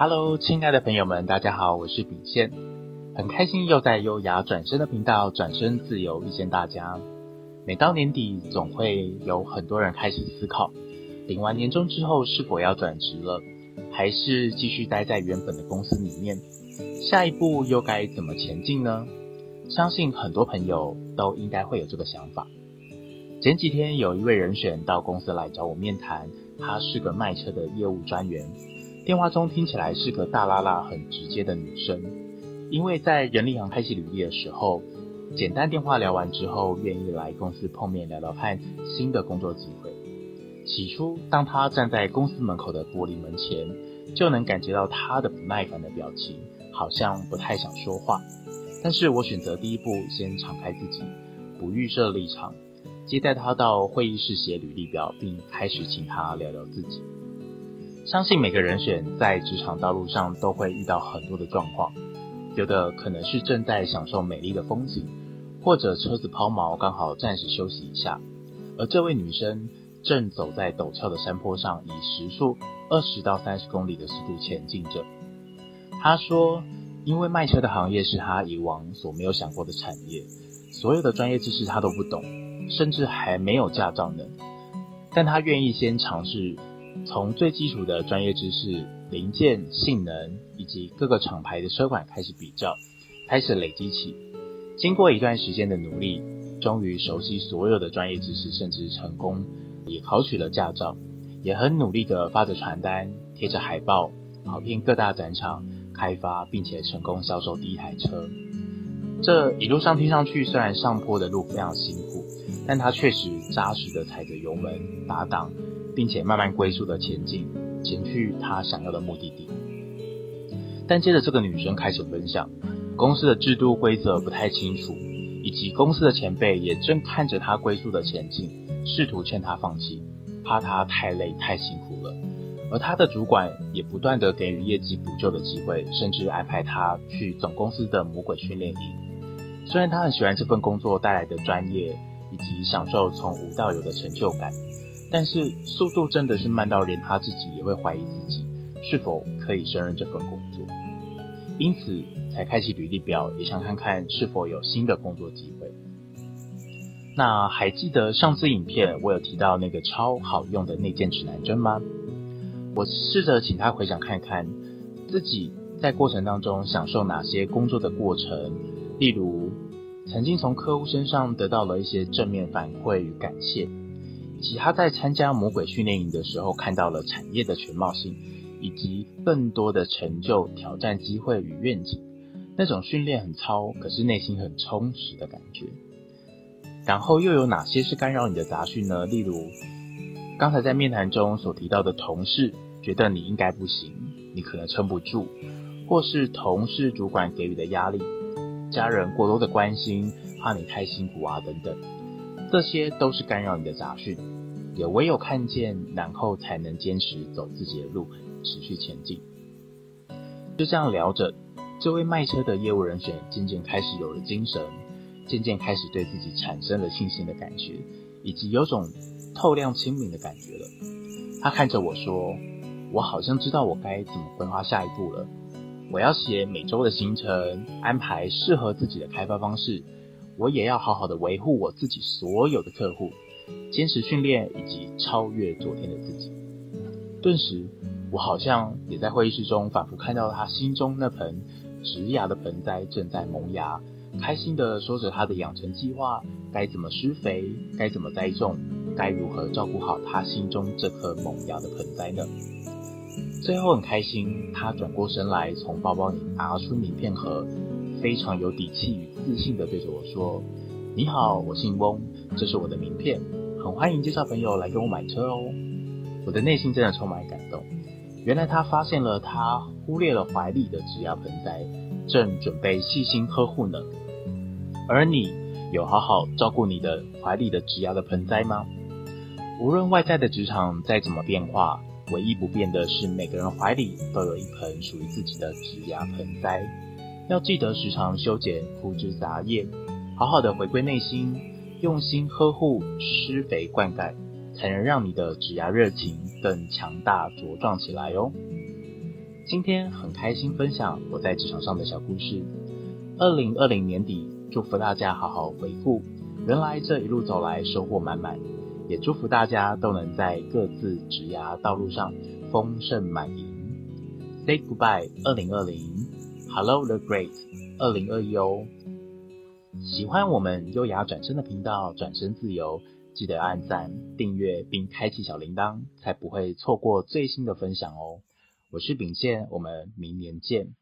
Hello，亲爱的朋友们，大家好，我是秉宪，很开心又在优雅转身的频道转身自由遇见大家。每到年底，总会有很多人开始思考，领完年终之后是否要转职了，还是继续待在原本的公司里面？下一步又该怎么前进呢？相信很多朋友都应该会有这个想法。前几天有一位人选到公司来找我面谈，他是个卖车的业务专员。电话中听起来是个大拉拉、很直接的女生，因为在人力行拍戏履历的时候，简单电话聊完之后，愿意来公司碰面聊聊看新的工作机会。起初，当她站在公司门口的玻璃门前，就能感觉到她的不耐烦的表情，好像不太想说话。但是我选择第一步，先敞开自己，不预设立场，接待她到会议室写履历表，并开始请她聊聊自己。相信每个人选在职场道路上都会遇到很多的状况，有的可能是正在享受美丽的风景，或者车子抛锚刚好暂时休息一下。而这位女生正走在陡峭的山坡上，以时速二十到三十公里的速度前进着。她说，因为卖车的行业是她以往所没有想过的产业，所有的专业知识她都不懂，甚至还没有驾照呢。但她愿意先尝试。从最基础的专业知识、零件、性能以及各个厂牌的车款开始比较，开始累积起。经过一段时间的努力，终于熟悉所有的专业知识，甚至成功也考取了驾照，也很努力地发着传单、贴着海报，跑遍各大展场开发，并且成功销售第一台车。这一路上听上去，虽然上坡的路非常辛苦，但他确实扎实地踩着油门打档。并且慢慢龟速的前进，前去他想要的目的地。但接着这个女生开始分享，公司的制度规则不太清楚，以及公司的前辈也正看着她龟速的前进，试图劝她放弃，怕她太累太辛苦了。而她的主管也不断的给予业绩补救的机会，甚至安排她去总公司的魔鬼训练营。虽然她很喜欢这份工作带来的专业，以及享受从无到有的成就感。但是速度真的是慢到连他自己也会怀疑自己是否可以胜任这份工作，因此才开启履历表，也想看看是否有新的工作机会。那还记得上次影片我有提到那个超好用的内建指南针吗？我试着请他回想看看自己在过程当中享受哪些工作的过程，例如曾经从客户身上得到了一些正面反馈与感谢。以及他在参加魔鬼训练营的时候，看到了产业的全貌性，以及更多的成就、挑战机会与愿景，那种训练很糙，可是内心很充实的感觉。然后又有哪些是干扰你的杂讯呢？例如，刚才在面谈中所提到的同事觉得你应该不行，你可能撑不住，或是同事主管给予的压力，家人过多的关心，怕你太辛苦啊，等等。这些都是干扰你的杂讯，也唯有看见，然后才能坚持走自己的路，持续前进。就这样聊着，这位卖车的业务人选渐渐开始有了精神，渐渐开始对自己产生了信心的感觉，以及有种透亮清明的感觉了。他看着我说：“我好像知道我该怎么规划下一步了。我要写每周的行程，安排适合自己的开发方式。”我也要好好的维护我自己所有的客户，坚持训练以及超越昨天的自己。顿时，我好像也在会议室中反复看到他心中那盆植牙的盆栽正在萌芽，开心的说着他的养成计划，该怎么施肥，该怎么栽种，该如何照顾好他心中这颗萌芽的盆栽呢？最后很开心，他转过身来，从包包里拿出名片盒。非常有底气与自信地对着我说：“你好，我姓翁，这是我的名片，很欢迎介绍朋友来跟我买车哦。”我的内心真的充满感动。原来他发现了他忽略了怀里的植牙盆栽，正准备细心呵护呢。而你有好好照顾你的怀里的植牙的盆栽吗？无论外在的职场再怎么变化，唯一不变的是每个人怀里都有一盆属于自己的植牙盆栽。要记得时常修剪枯枝杂叶，好好的回归内心，用心呵护、施肥灌溉，才能让你的植牙热情更强大茁壮起来哦。今天很开心分享我在职场上的小故事。二零二零年底，祝福大家好好回复，原来这一路走来收获满满，也祝福大家都能在各自职涯道路上丰盛满盈。Say goodbye，二零二零，Hello the great，二零二一哦。喜欢我们优雅转身的频道，转身自由，记得按赞、订阅并开启小铃铛，才不会错过最新的分享哦。我是秉宪，我们明年见。